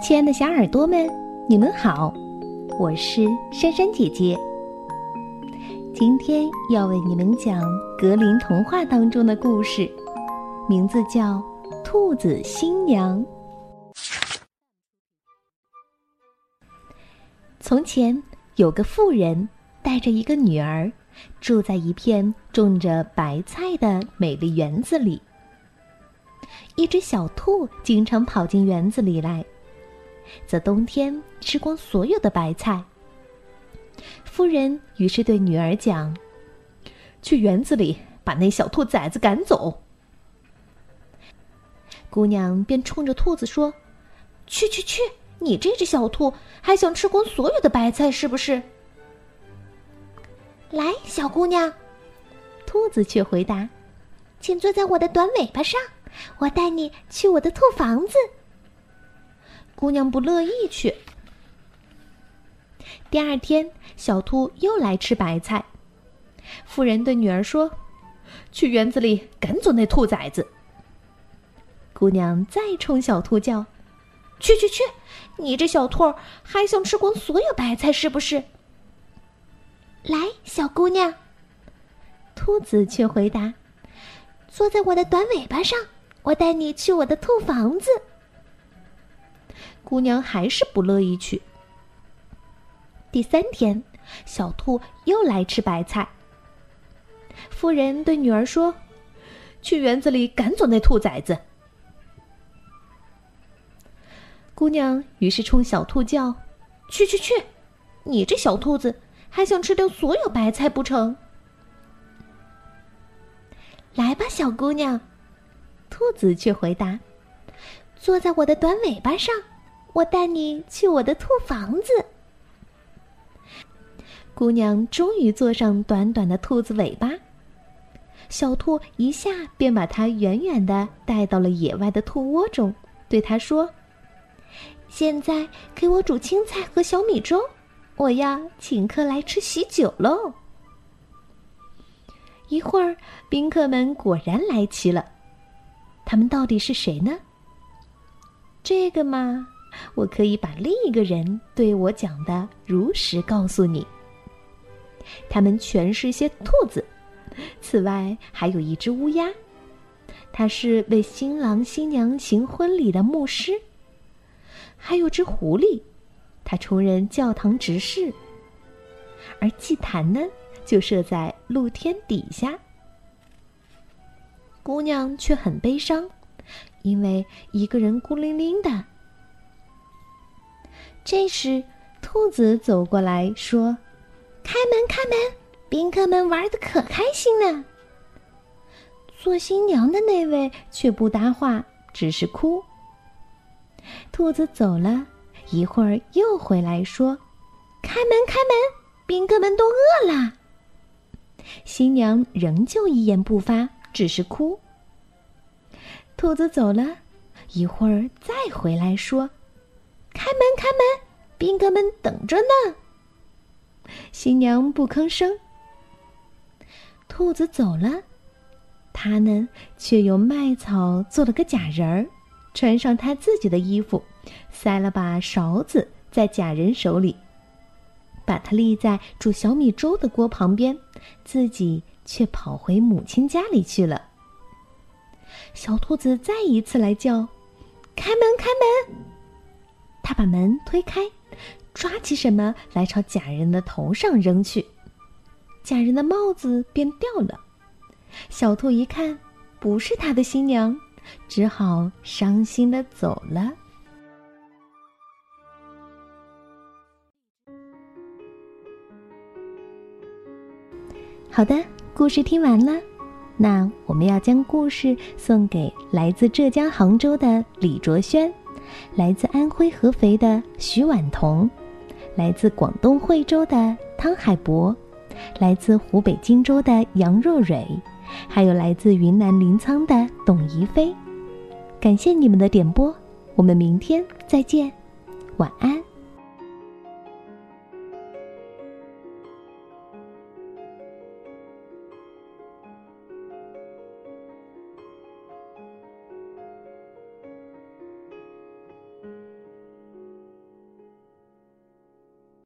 亲爱的小耳朵们，你们好，我是珊珊姐姐。今天要为你们讲格林童话当中的故事，名字叫《兔子新娘》。从前有个妇人带着一个女儿，住在一片种着白菜的美丽园子里。一只小兔经常跑进园子里来。在冬天吃光所有的白菜。夫人于是对女儿讲：“去园子里把那小兔崽子赶走。”姑娘便冲着兔子说：“去去去！你这只小兔还想吃光所有的白菜是不是？”来，小姑娘，兔子却回答：“请坐在我的短尾巴上，我带你去我的兔房子。”姑娘不乐意去。第二天，小兔又来吃白菜。妇人对女儿说：“去园子里赶走那兔崽子。”姑娘再冲小兔叫：“去去去！你这小兔还想吃光所有白菜是不是？”来，小姑娘。兔子却回答：“坐在我的短尾巴上，我带你去我的兔房子。”姑娘还是不乐意去。第三天，小兔又来吃白菜。妇人对女儿说：“去园子里赶走那兔崽子。”姑娘于是冲小兔叫：“去去去！你这小兔子还想吃掉所有白菜不成？”来吧，小姑娘。兔子却回答：“坐在我的短尾巴上。”我带你去我的兔房子。姑娘终于坐上短短的兔子尾巴，小兔一下便把它远远的带到了野外的兔窝中，对它说：“现在给我煮青菜和小米粥，我要请客来吃喜酒喽。”一会儿，宾客们果然来齐了，他们到底是谁呢？这个嘛。我可以把另一个人对我讲的如实告诉你。他们全是些兔子，此外还有一只乌鸦，它是为新郎新娘行婚礼的牧师。还有只狐狸，它充任教堂执事。而祭坛呢，就设在露天底下。姑娘却很悲伤，因为一个人孤零零的。这时，兔子走过来说：“开门，开门！宾客们玩的可开心呢。”做新娘的那位却不搭话，只是哭。兔子走了一会儿，又回来说：“开门，开门！宾客们都饿了。”新娘仍旧一言不发，只是哭。兔子走了一会儿，再回来说。开门，开门！宾客们等着呢。新娘不吭声。兔子走了，他呢却用麦草做了个假人儿，穿上他自己的衣服，塞了把勺子在假人手里，把它立在煮小米粥的锅旁边，自己却跑回母亲家里去了。小兔子再一次来叫：“开门，开门！”他把门推开，抓起什么来朝假人的头上扔去，假人的帽子便掉了。小兔一看，不是他的新娘，只好伤心的走了。好的，故事听完了，那我们要将故事送给来自浙江杭州的李卓轩。来自安徽合肥的徐婉彤，来自广东惠州的汤海博，来自湖北荆州的杨若蕊，还有来自云南临沧的董怡飞，感谢你们的点播，我们明天再见，晚安。